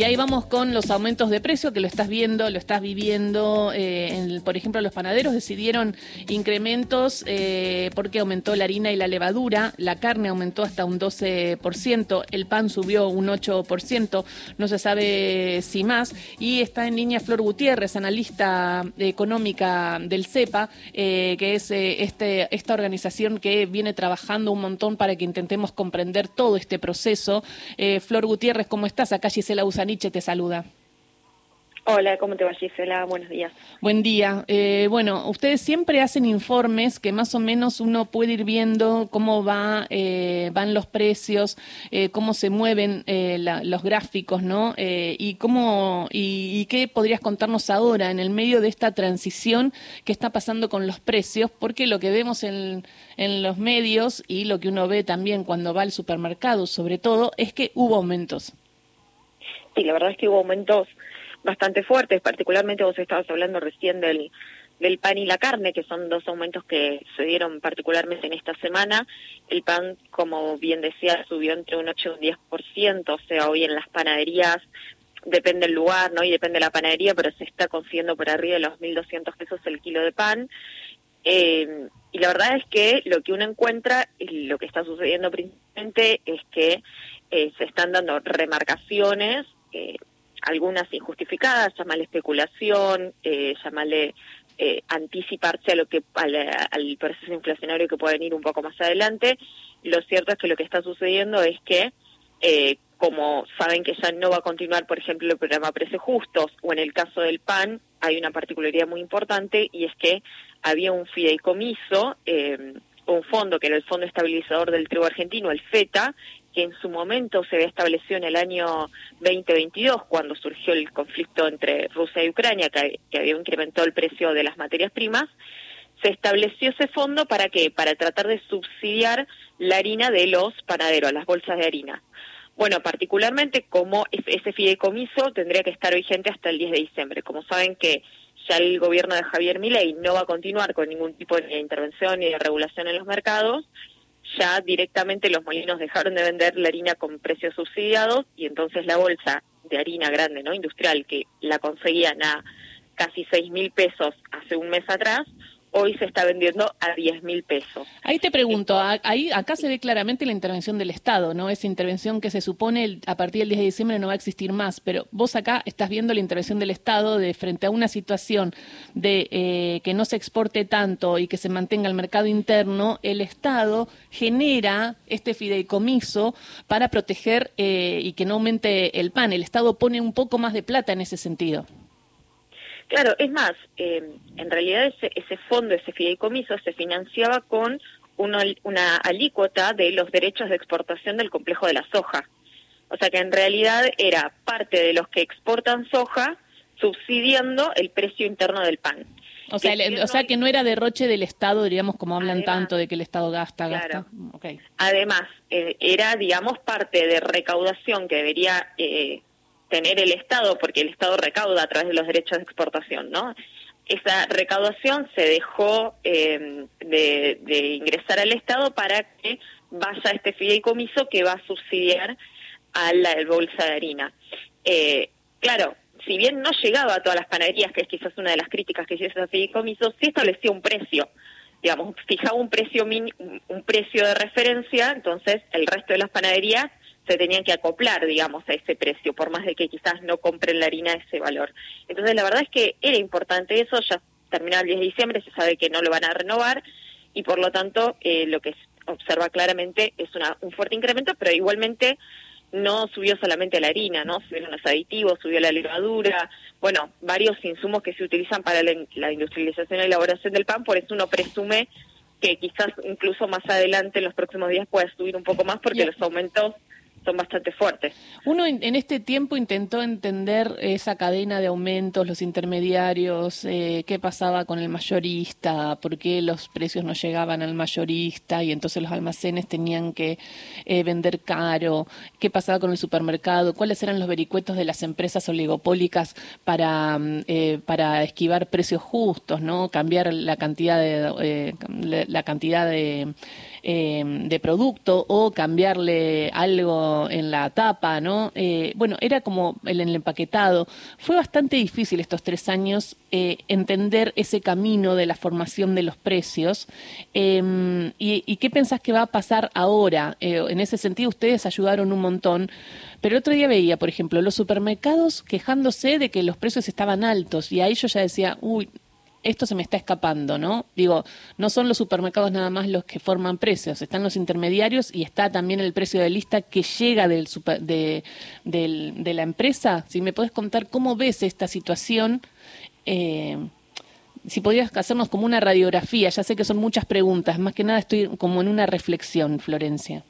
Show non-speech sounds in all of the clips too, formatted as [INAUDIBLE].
Y ahí vamos con los aumentos de precio que lo estás viendo, lo estás viviendo. Eh, por ejemplo, los panaderos decidieron incrementos eh, porque aumentó la harina y la levadura, la carne aumentó hasta un 12%, el pan subió un 8%, no se sabe si más. Y está en línea Flor Gutiérrez, analista económica del CEPA, eh, que es este, esta organización que viene trabajando un montón para que intentemos comprender todo este proceso. Flor Gutiérrez, ¿cómo estás? Acá Gisela Usaniche te saluda. Hola, ¿cómo te va Gisela? Buenos días. Buen día. Eh, bueno, ustedes siempre hacen informes que más o menos uno puede ir viendo cómo va, eh, van los precios, eh, cómo se mueven los gráficos, ¿no? y cómo y, qué podrías contarnos ahora en el medio de esta transición que está pasando con los precios, porque lo que vemos en, en los medios y lo que uno ve también cuando va al supermercado, sobre todo, es que hubo aumentos. Sí, la verdad es que hubo aumentos bastante fuertes, particularmente vos estabas hablando recién del, del pan y la carne, que son dos aumentos que se dieron particularmente en esta semana. El pan, como bien decía, subió entre un 8 y un 10%, o sea, hoy en las panaderías depende el lugar, ¿no? Y depende de la panadería, pero se está consiguiendo por arriba de los 1.200 pesos el kilo de pan. Eh, y la verdad es que lo que uno encuentra, y lo que está sucediendo principalmente, es que eh, se están dando remarcaciones eh, algunas injustificadas, llamarle especulación, eh, llamarle eh, anticiparse a lo que al, proceso inflacionario que puede venir un poco más adelante. Lo cierto es que lo que está sucediendo es que eh, como saben que ya no va a continuar, por ejemplo, el programa Precios Justos, o en el caso del PAN, hay una particularidad muy importante y es que había un fideicomiso, eh, un fondo que era el Fondo Estabilizador del Trigo Argentino, el FETA, que en su momento se estableció en el año 2022, cuando surgió el conflicto entre Rusia y Ucrania, que, había incrementado el precio de las materias primas, se estableció ese fondo para qué? Para tratar de subsidiar la harina de los panaderos, las bolsas de harina. Bueno, particularmente como ese fideicomiso tendría que estar vigente hasta el 10 de diciembre. Como saben que ya el gobierno de Javier Milei no va a continuar con ningún tipo de intervención ni de regulación en los mercados, ya directamente los molinos dejaron de vender la harina con precios subsidiados y entonces la bolsa de harina grande, ¿no? Industrial, que la conseguían a casi seis mil pesos hace un mes atrás, hoy se está vendiendo a 10 mil pesos. Ahí te pregunto, ahí acá se ve claramente la intervención del Estado, ¿no? Esa intervención que se supone a partir del 10 de diciembre no va a existir más, pero vos acá estás viendo la intervención del Estado de frente a una situación de eh, que no se exporte tanto y que se mantenga el mercado interno, el Estado genera este fideicomiso para proteger eh, y que no aumente el pan. El Estado pone un poco más de plata en ese sentido. Claro, es más, eh, en realidad ese, ese fondo, ese fideicomiso, se financiaba con una, una alícuota de los derechos de exportación del complejo de la soja. O sea que en realidad era parte de los que exportan soja subsidiando el precio interno del pan. O sea, o sea que no era derroche del Estado, diríamos, como hablan tanto de que el Estado gasta, gasta. Además, eh, era, digamos, parte de recaudación que debería eh, tener el Estado, porque el Estado recauda a través de los derechos de exportación, ¿no? Esa recaudación se dejó eh, de, ingresar al Estado para que vaya este fideicomiso que va a subsidiar a la bolsa de harina. Eh, claro, si bien no llegaba a todas las panaderías, que es quizás una de las críticas que hizo ese fideicomiso, sí estableció un precio digamos, fijaba un precio un precio de referencia, entonces el resto de las panaderías se tenían que acoplar, digamos, a ese precio, por más de que quizás no compren la harina a ese valor. Entonces, la verdad es que era importante eso, ya terminaba el 10 de diciembre, se sabe que no lo van a renovar y por lo tanto eh, lo que se observa claramente es una, un fuerte incremento, pero igualmente no subió solamente la harina, ¿no? Subieron los aditivos, subió la levadura, bueno, varios insumos que se utilizan para la, industrialización y elaboración del pan, por eso uno presume que quizás incluso más adelante en los próximos días pueda subir un poco más porque los aumentos son bastante fuertes. Uno en, este tiempo intentó entender esa cadena de aumentos, los intermediarios, eh, qué pasaba con el mayorista, por qué los precios no llegaban al mayorista y entonces los almacenes tenían que eh, vender caro, qué pasaba con el supermercado, cuáles eran los vericuetos de las empresas oligopólicas para, mm, eh, para esquivar precios justos, no cambiar la cantidad de la cantidad de eh, de producto o cambiarle algo en la tapa, ¿no? Eh, bueno, era como el, el empaquetado. Fue bastante difícil estos tres años eh, entender ese camino de la formación de los precios. Em, y, qué pensás que va a pasar ahora? en ese sentido, ustedes ayudaron un montón. Pero el otro día veía, por ejemplo, los supermercados quejándose de que los precios estaban altos y ahí yo ya decía, uy, esto se me está escapando, ¿no? Digo, no son los supermercados nada más los que forman precios, están los intermediarios y está también el precio de lista que llega del de, de la empresa. Si me puedes contar cómo ves esta situación, eh, si podrías hacernos como una radiografía, ya sé que son muchas preguntas, más que nada estoy como en una reflexión, Florencia.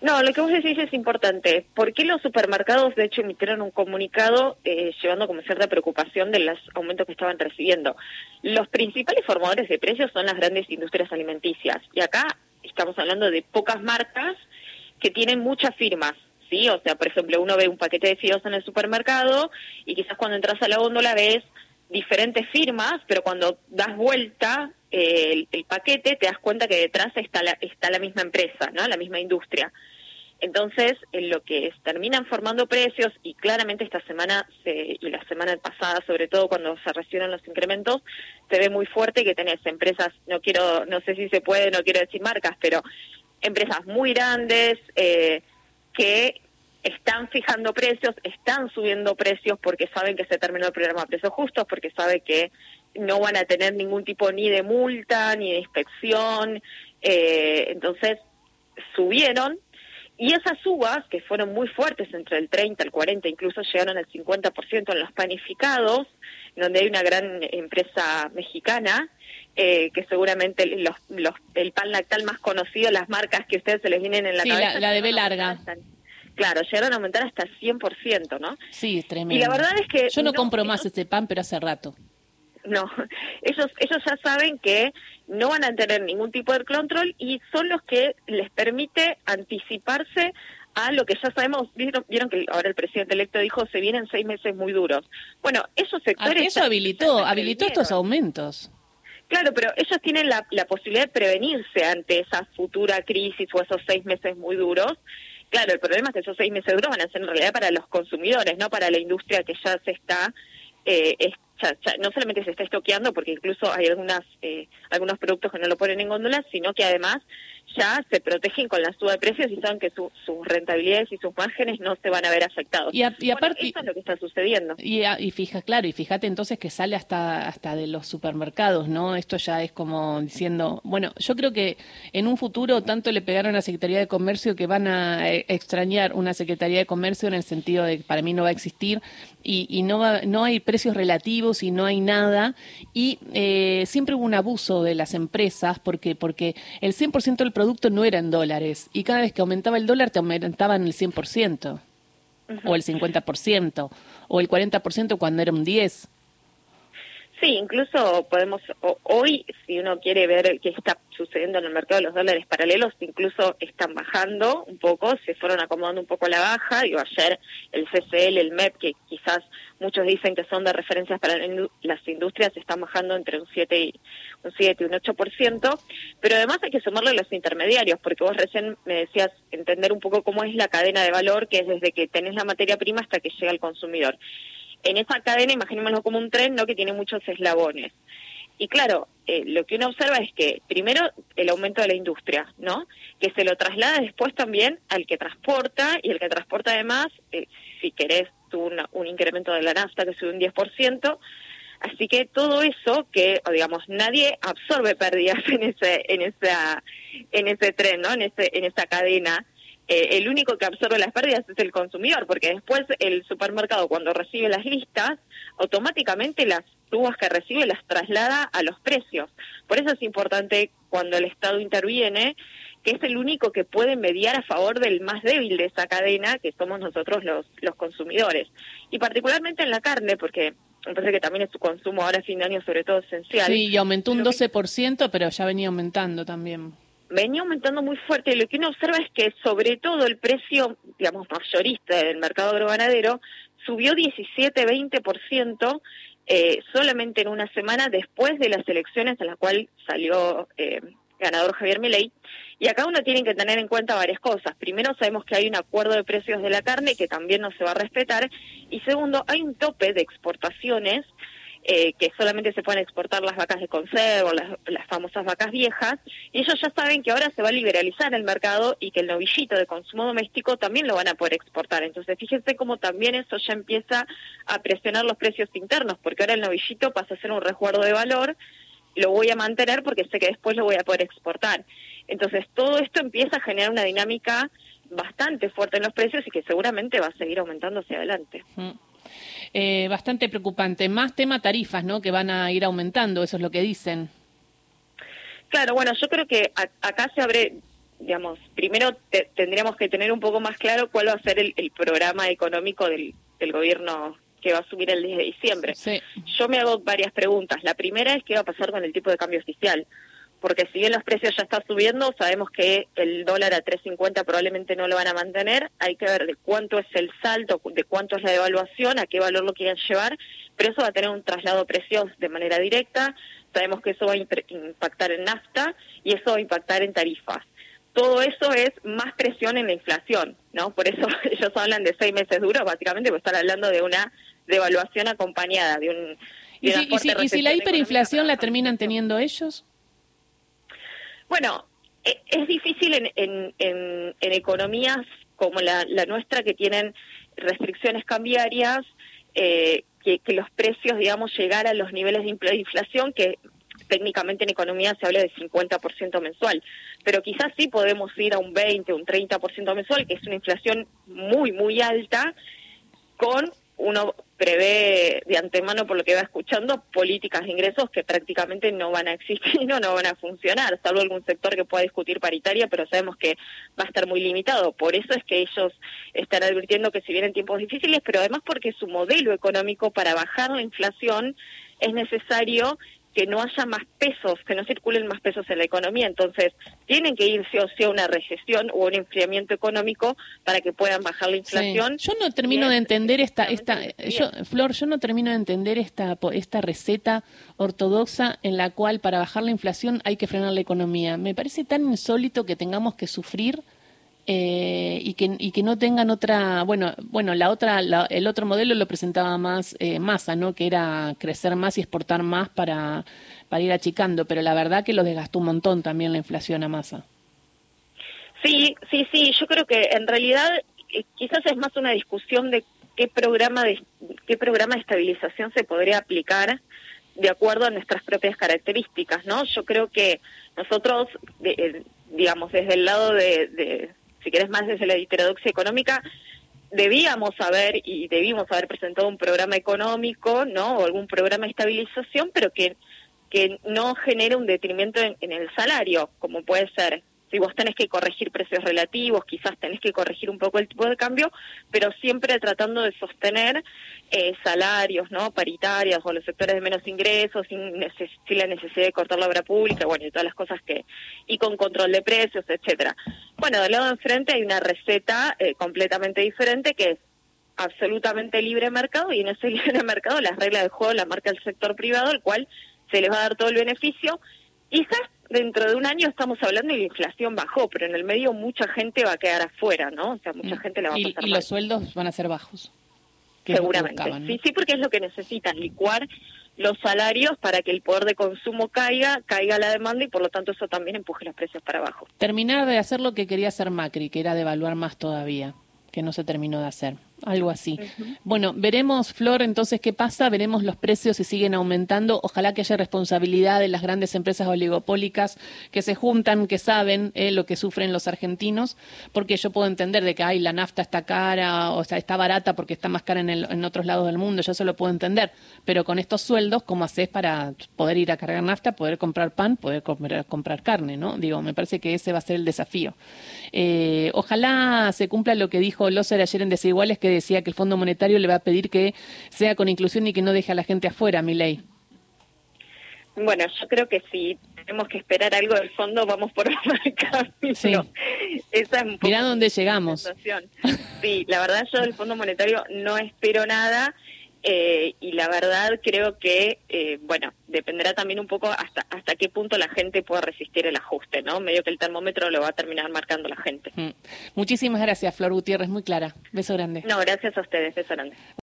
No, lo que vos decís es importante. ¿Por qué los supermercados, de hecho, emitieron un comunicado eh, llevando como cierta preocupación de los aumentos que estaban recibiendo? Los principales formadores de precios son las grandes industrias alimenticias. Y acá estamos hablando de pocas marcas que tienen muchas firmas. ¿sí? O sea, por ejemplo, uno ve un paquete de fideos en el supermercado y quizás cuando entras a la góndola ves diferentes firmas, pero cuando das vuelta eh, el, paquete te das cuenta que detrás está la, está la misma empresa, ¿no? La misma industria. Entonces, en lo que terminan formando precios, y claramente esta semana se, y la semana pasada, sobre todo cuando se recibieron los incrementos, se ve muy fuerte que tenés empresas, no quiero, no sé si se puede, no quiero decir marcas, pero empresas muy grandes eh, que están fijando precios, están subiendo precios porque saben que se terminó el programa de precios justos, porque saben que no van a tener ningún tipo ni de multa, ni de inspección. Eh, entonces, subieron y esas subas, que fueron muy fuertes, entre el 30, el 40, incluso llegaron al 50% en los panificados, donde hay una gran empresa mexicana, eh, que seguramente los, los, el pan lactal más conocido, las marcas que a ustedes se les vienen en la sí, cabeza. La, de B larga. Claro, llegaron a aumentar hasta el 100%, ¿no? Sí, es tremendo. Y la verdad es que... Yo no, compro más ese pan, pero hace rato. No, [LAUGHS] ellos, ellos ya saben que no van a tener ningún tipo de control y son los que les permite anticiparse a lo que ya sabemos, vieron, que ahora el presidente electo dijo se vienen seis meses muy duros. Bueno, esos sectores... Ah, eso habilitó, habilitó estos aumentos. Claro, pero ellos tienen la, la posibilidad de prevenirse ante esa futura crisis o esos seis meses muy duros Claro, el problema es que esos seis meses duros van a ser en realidad para los consumidores, no para la industria que ya se está, eh, no solamente se está estoqueando, porque incluso hay algunas eh, algunos productos que no lo ponen en góndolas, sino que además ya se protegen con la suba de precios y saben que sus rentabilidades y sus márgenes no se van a ver afectados. Y, aparte, eso es lo que está sucediendo. Y, y, fija, claro, y fíjate entonces que sale hasta, hasta de los supermercados, ¿no? Esto ya es como diciendo, bueno, yo creo que en un futuro tanto le pegaron a la Secretaría de Comercio que van a eh, extrañar una Secretaría de Comercio en el sentido de que para mí no va a existir y, y no, va, no hay precios relativos y no hay nada. Y eh, siempre hubo un abuso de las empresas porque, porque el 100% del producto no era en dólares y cada vez que aumentaba el dólar te aumentaban el 100% o el 50% o el 40% cuando era un 10%. Sí, incluso podemos, hoy, si uno quiere ver qué está sucediendo en el mercado de los dólares paralelos, incluso están bajando un poco, se fueron acomodando un poco a la baja. Digo, ayer el CCL, el MEP, que quizás muchos dicen que son de referencias para las industrias, están bajando entre un 7 y un 7 y un 8%. Pero además hay que sumarle a los intermediarios, porque vos recién me decías entender un poco cómo es la cadena de valor, que es desde que tenés la materia prima hasta que llega al consumidor en esa cadena, imaginémoslo como un tren, ¿no? Que tiene muchos eslabones. Y claro, eh, lo que uno observa es que primero el aumento de la industria, ¿no? Que se lo traslada después también al que transporta y el que transporta además, eh, si querés, tuvo un incremento de la nafta que sube un 10%. Así que todo eso que, digamos, nadie absorbe pérdidas [LAUGHS] en ese, en esa, en ese tren, ¿no? En ese, en esa cadena eh, el único que absorbe las pérdidas es el consumidor, porque después el supermercado cuando recibe las listas, automáticamente las subas que recibe las traslada a los precios. Por eso es importante cuando el Estado interviene, que es el único que puede mediar a favor del más débil de esa cadena, que somos nosotros los, los consumidores. Y particularmente en la carne, porque me parece que también es su consumo ahora a fin de año sobre todo esencial. Sí, y aumentó un 12%, pero ya venía aumentando también venía aumentando muy fuerte. Lo que uno observa es que sobre todo el precio, digamos, mayorista del mercado agroganadero subió 17-20% eh, solamente en una semana después de las elecciones en la cual salió eh, ganador Javier Milei. Y acá uno tiene que tener en cuenta varias cosas. Primero, sabemos que hay un acuerdo de precios de la carne que también no se va a respetar. Y segundo, hay un tope de exportaciones eh, que solamente se pueden exportar las vacas de conserva, las, las famosas vacas viejas, y ellos ya saben que ahora se va a liberalizar el mercado y que el novillito de consumo doméstico también lo van a poder exportar. Entonces, fíjense cómo también eso ya empieza a presionar los precios internos, porque ahora el novillito pasa a ser un resguardo de valor, lo voy a mantener porque sé que después lo voy a poder exportar. Entonces, todo esto empieza a generar una dinámica bastante fuerte en los precios y que seguramente va a seguir aumentando hacia adelante. Mm. Eh, bastante preocupante. Más tema tarifas, ¿no? Que van a ir aumentando, eso es lo que dicen. Claro, bueno, yo creo que acá se abre, digamos, primero tendríamos que tener un poco más claro cuál va a ser el, programa económico del, del, gobierno que va a subir el 10 de diciembre. Yo me hago varias preguntas. La primera es qué va a pasar con el tipo de cambio oficial porque si bien los precios ya están subiendo, sabemos que el dólar a 3.50 probablemente no lo van a mantener, hay que ver de cuánto es el salto, de cuánto es la devaluación, a qué valor lo quieren llevar, pero eso va a tener un traslado de precios de manera directa, sabemos que eso va a impactar en nafta y eso va a impactar en tarifas. Todo eso es más presión en la inflación, ¿no? Por eso [LAUGHS] ellos hablan de seis meses duros, básicamente, porque están hablando de una devaluación acompañada, de un... ¿Y, si, la hiperinflación la terminan teniendo ellos? Bueno, e, es difícil en, en, en, economías como la, la, nuestra que tienen restricciones cambiarias, eh, que, que, los precios, digamos, llegar a los niveles de inflación que técnicamente en economía se habla de 50% mensual, pero quizás sí podemos ir a un 20, un 30% mensual, que es una inflación muy, muy alta, con uno prevé de antemano, por lo que va escuchando, políticas de ingresos que prácticamente no van a existir [LAUGHS] o no van a funcionar, salvo algún sector que pueda discutir paritaria, pero sabemos que va a estar muy limitado. Por eso es que ellos están advirtiendo que si vienen tiempos difíciles, pero además porque su modelo económico para bajar la inflación es necesario que no haya más pesos, que no circulen más pesos en la economía. Entonces, tienen que irse o sea una recesión o un enfriamiento económico para que puedan bajar la inflación. Yo no termino de entender esta, esta yo, Flor, yo no termino de entender esta, esta receta ortodoxa en la cual para bajar la inflación hay que frenar la economía. Me parece tan insólito que tengamos que sufrir eh, y, que, y que no tengan otra, bueno, bueno, la otra, el otro modelo lo presentaba más eh, Massa, ¿no? Que era crecer más y exportar más para, para ir achicando, pero la verdad que lo desgastó un montón también la inflación a Massa. Sí, sí, sí, yo creo que en realidad eh, quizás es más una discusión de qué programa de qué programa de estabilización se podría aplicar de acuerdo a nuestras propias características, ¿no? Yo creo que nosotros, eh, digamos, desde el lado de, si querés más desde la heterodoxia económica, debíamos haber y debimos haber presentado un programa económico, ¿no? O algún programa de estabilización, pero que, que no genere un detrimento en, en el salario, como puede ser si vos tenés que corregir precios relativos, quizás tenés que corregir un poco el tipo de cambio, pero siempre tratando de sostener eh, salarios, ¿no? Paritarias o los sectores de menos ingresos, sin, la necesidad de cortar la obra pública, bueno, y todas las cosas que, y con control de precios, etcétera. Bueno, del lado de enfrente hay una receta eh, completamente diferente que es absolutamente libre mercado y en ese [LAUGHS] libre mercado las reglas del juego las marca el sector privado, el cual se les va a dar todo el beneficio. Quizás dentro de un año estamos hablando y la inflación bajó, pero en el medio mucha gente va a quedar afuera, ¿no? O sea, mucha mm. gente la va a pasar Y, y los sueldos van a ser bajos. Seguramente. Sí, sí, porque es lo que necesitan, licuar los salarios para que el poder de consumo caiga, caiga la demanda y por lo tanto eso también empuje los precios para abajo. Terminar de hacer lo que quería hacer Macri, que era devaluar más todavía, que no se terminó de hacer algo así. Bueno, veremos, Flor, entonces qué pasa, veremos los precios si siguen aumentando. Ojalá que haya responsabilidad de las grandes empresas oligopólicas que se juntan, que saben eh, lo que sufren los argentinos, porque yo puedo entender de que ay, la nafta está cara, o sea, está barata porque está más cara en, en otros lados del mundo, yo eso lo puedo entender, pero con estos sueldos, ¿cómo haces para poder ir a cargar nafta, poder comprar pan, poder comprar, comprar carne, ¿no? Digo, me parece que ese va a ser el desafío. Eh, ojalá se cumpla lo que dijo Loser ayer en Desiguales, que decía que el Fondo Monetario le va a pedir que sea con inclusión y que no deje a la gente afuera, mi ley. Bueno, yo creo que si tenemos que esperar algo del fondo, vamos por [LAUGHS] el camino. Sí. Esa es Mirá dónde llegamos. Sí, la verdad yo del Fondo Monetario no espero nada. Eh, y la verdad creo que, eh, bueno, dependerá también un poco hasta hasta qué punto la gente puede resistir el ajuste, ¿no? Medio que el termómetro lo va a terminar marcando la gente. Mm. Muchísimas gracias, Flor Gutiérrez, muy clara. Beso grande. No, gracias a ustedes, beso grande.